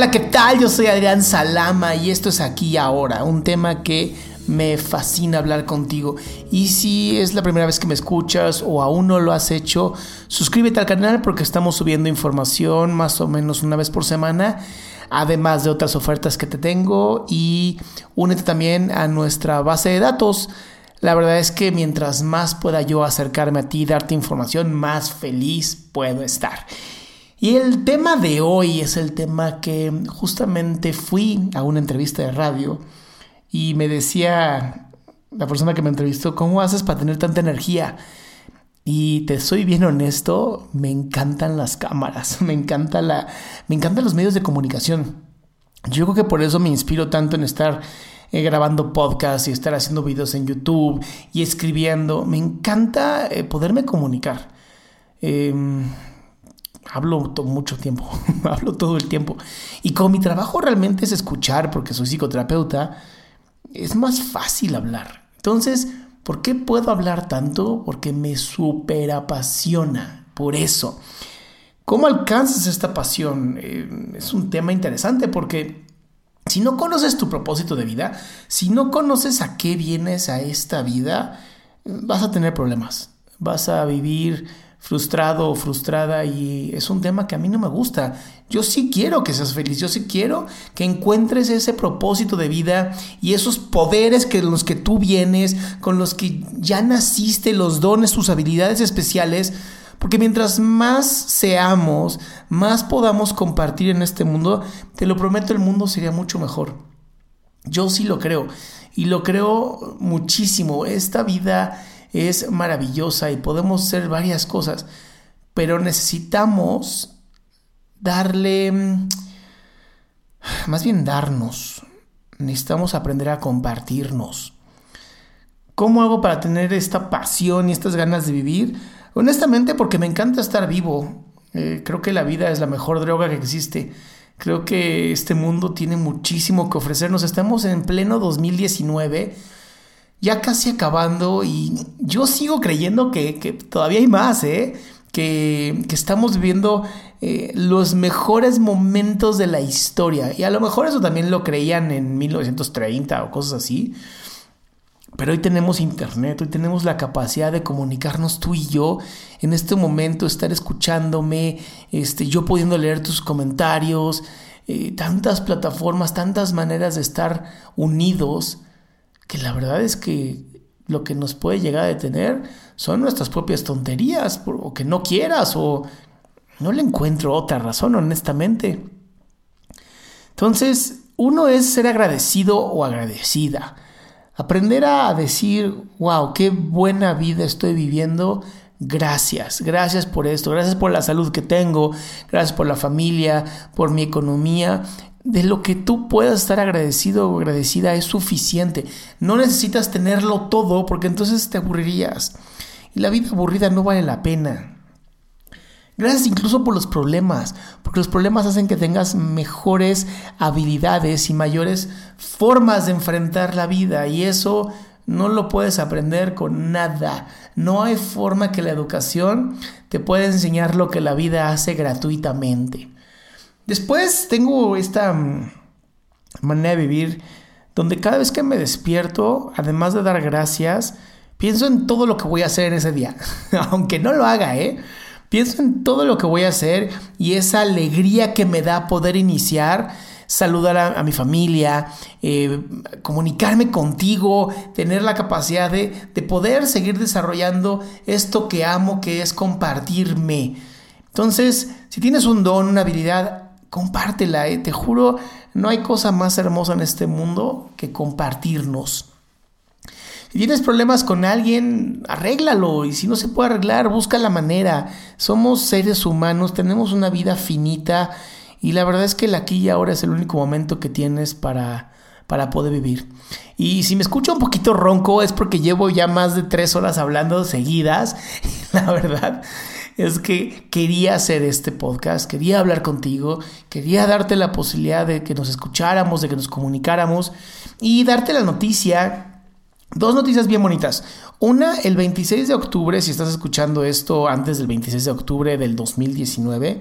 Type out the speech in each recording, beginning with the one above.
Hola, ¿qué tal? Yo soy Adrián Salama y esto es aquí ahora, un tema que me fascina hablar contigo. Y si es la primera vez que me escuchas o aún no lo has hecho, suscríbete al canal porque estamos subiendo información más o menos una vez por semana, además de otras ofertas que te tengo y únete también a nuestra base de datos. La verdad es que mientras más pueda yo acercarme a ti y darte información, más feliz puedo estar. Y el tema de hoy es el tema que justamente fui a una entrevista de radio y me decía la persona que me entrevistó, ¿cómo haces para tener tanta energía? Y te soy bien honesto, me encantan las cámaras, me, encanta la, me encantan los medios de comunicación. Yo creo que por eso me inspiro tanto en estar eh, grabando podcasts y estar haciendo videos en YouTube y escribiendo. Me encanta eh, poderme comunicar. Eh, hablo mucho tiempo, hablo todo el tiempo. Y como mi trabajo realmente es escuchar, porque soy psicoterapeuta, es más fácil hablar. Entonces, ¿por qué puedo hablar tanto? Porque me super apasiona, por eso. ¿Cómo alcanzas esta pasión? Eh, es un tema interesante porque si no conoces tu propósito de vida, si no conoces a qué vienes a esta vida, vas a tener problemas. Vas a vivir frustrado o frustrada y es un tema que a mí no me gusta. Yo sí quiero que seas feliz, yo sí quiero que encuentres ese propósito de vida y esos poderes que los que tú vienes, con los que ya naciste, los dones, tus habilidades especiales, porque mientras más seamos, más podamos compartir en este mundo, te lo prometo, el mundo sería mucho mejor. Yo sí lo creo y lo creo muchísimo. Esta vida es maravillosa y podemos hacer varias cosas, pero necesitamos darle, mm, más bien darnos, necesitamos aprender a compartirnos. ¿Cómo hago para tener esta pasión y estas ganas de vivir? Honestamente porque me encanta estar vivo. Eh, creo que la vida es la mejor droga que existe. Creo que este mundo tiene muchísimo que ofrecernos. Estamos en pleno 2019 ya casi acabando y yo sigo creyendo que, todavía hay más, ¿eh? Que, estamos viviendo eh, los mejores momentos de la historia. Y a lo mejor eso también lo creían en 1930 o cosas así. Pero hoy tenemos internet, hoy tenemos la capacidad de comunicarnos tú y yo en este momento, estar escuchándome, este, yo pudiendo leer tus comentarios, eh, tantas plataformas, tantas maneras de estar unidos que la verdad es que lo que nos puede llegar a detener son nuestras propias tonterías, o que no quieras, o no le encuentro otra razón, honestamente. Entonces, uno es ser agradecido o agradecida. Aprender a decir, wow, qué buena vida estoy viviendo. Gracias, gracias por esto, gracias por la salud que tengo, gracias por la familia, por mi economía de lo que tú puedas estar agradecido o agradecida es suficiente. No necesitas tenerlo todo porque entonces te aburrirías. Y la vida aburrida no vale la pena. Gracias incluso por los problemas, porque los problemas hacen que tengas mejores habilidades y mayores formas de enfrentar la vida y eso no lo puedes aprender con nada. No hay forma que la educación te pueda enseñar lo que la vida hace gratuitamente. Después tengo esta mm, manera de vivir donde cada vez que me despierto, además de dar gracias, pienso en todo lo que voy a hacer en ese día. Aunque no lo haga, ¿eh? Pienso en todo lo que voy a hacer y esa alegría que me da poder iniciar, saludar a, mi familia, eh, comunicarme contigo, tener la capacidad de, de poder seguir desarrollando esto que amo, que es compartirme. Entonces, si tienes un don, una habilidad, compártela. ¿eh? Te juro, no hay cosa más hermosa en este mundo que compartirnos. Si tienes problemas con alguien, arréglalo. Y si no se puede arreglar, busca la manera. Somos seres humanos, tenemos una vida finita. Y la verdad es que el aquí y ahora es el único momento que tienes para, para poder vivir. Y si me escucho un poquito ronco es porque llevo ya más de tres horas hablando seguidas. La verdad es que quería hacer este podcast, quería hablar contigo, quería darte la posibilidad de que nos escucháramos, de que nos comunicáramos y darte la noticia Dos noticias bien bonitas. Una, el 26 de octubre, si estás escuchando esto antes del 26 de octubre del 2019,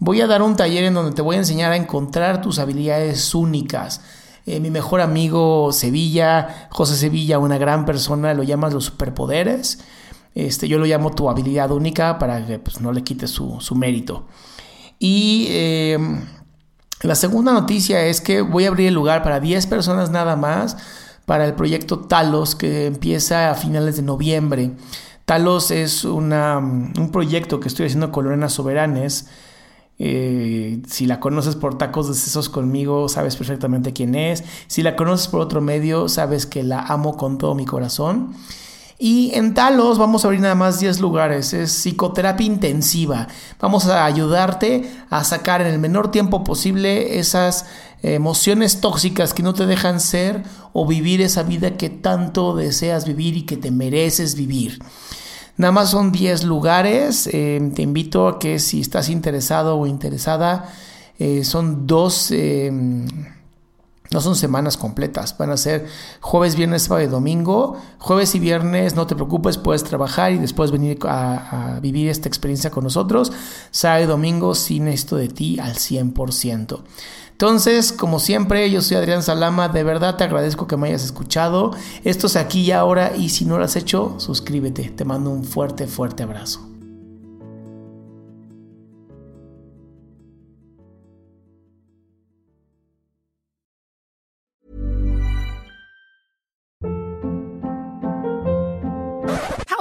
voy a dar un taller en donde te voy a enseñar a encontrar tus habilidades únicas. Eh, mi mejor amigo Sevilla, José Sevilla, una gran persona, lo llamas los superpoderes. Este, yo lo llamo tu habilidad única para que pues, no le quites su, mérito. Y em, la segunda noticia es que voy a abrir el lugar para 10 personas nada más para el proyecto Talos que empieza a finales de noviembre. Talos es un proyecto que estoy haciendo con Lorena Soberanes. Eh, si la conoces por Tacos de Sesos conmigo, sabes perfectamente quién es. Si la conoces por otro medio, sabes que la amo con todo mi corazón. Y en Talos vamos a abrir nada más 10 lugares. Es psicoterapia intensiva. Vamos a ayudarte a sacar en el menor tiempo posible esas emociones tóxicas que no te dejan ser o vivir esa vida que tanto deseas vivir y que te mereces vivir. Nada más son 10 lugares. Eh, te invito a que si estás interesado o interesada, eh, son dos no son semanas completas, van a ser jueves, viernes, sábado y domingo. Jueves y viernes, no te preocupes, puedes trabajar y después venir a, vivir esta experiencia con nosotros. Sábado y domingo, sin esto de ti al 100%. Entonces, como siempre, yo soy Adrián Salama, de verdad te agradezco que me hayas escuchado. Esto es aquí y ahora y si no lo has hecho, suscríbete. Te mando un fuerte, fuerte abrazo.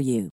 for you.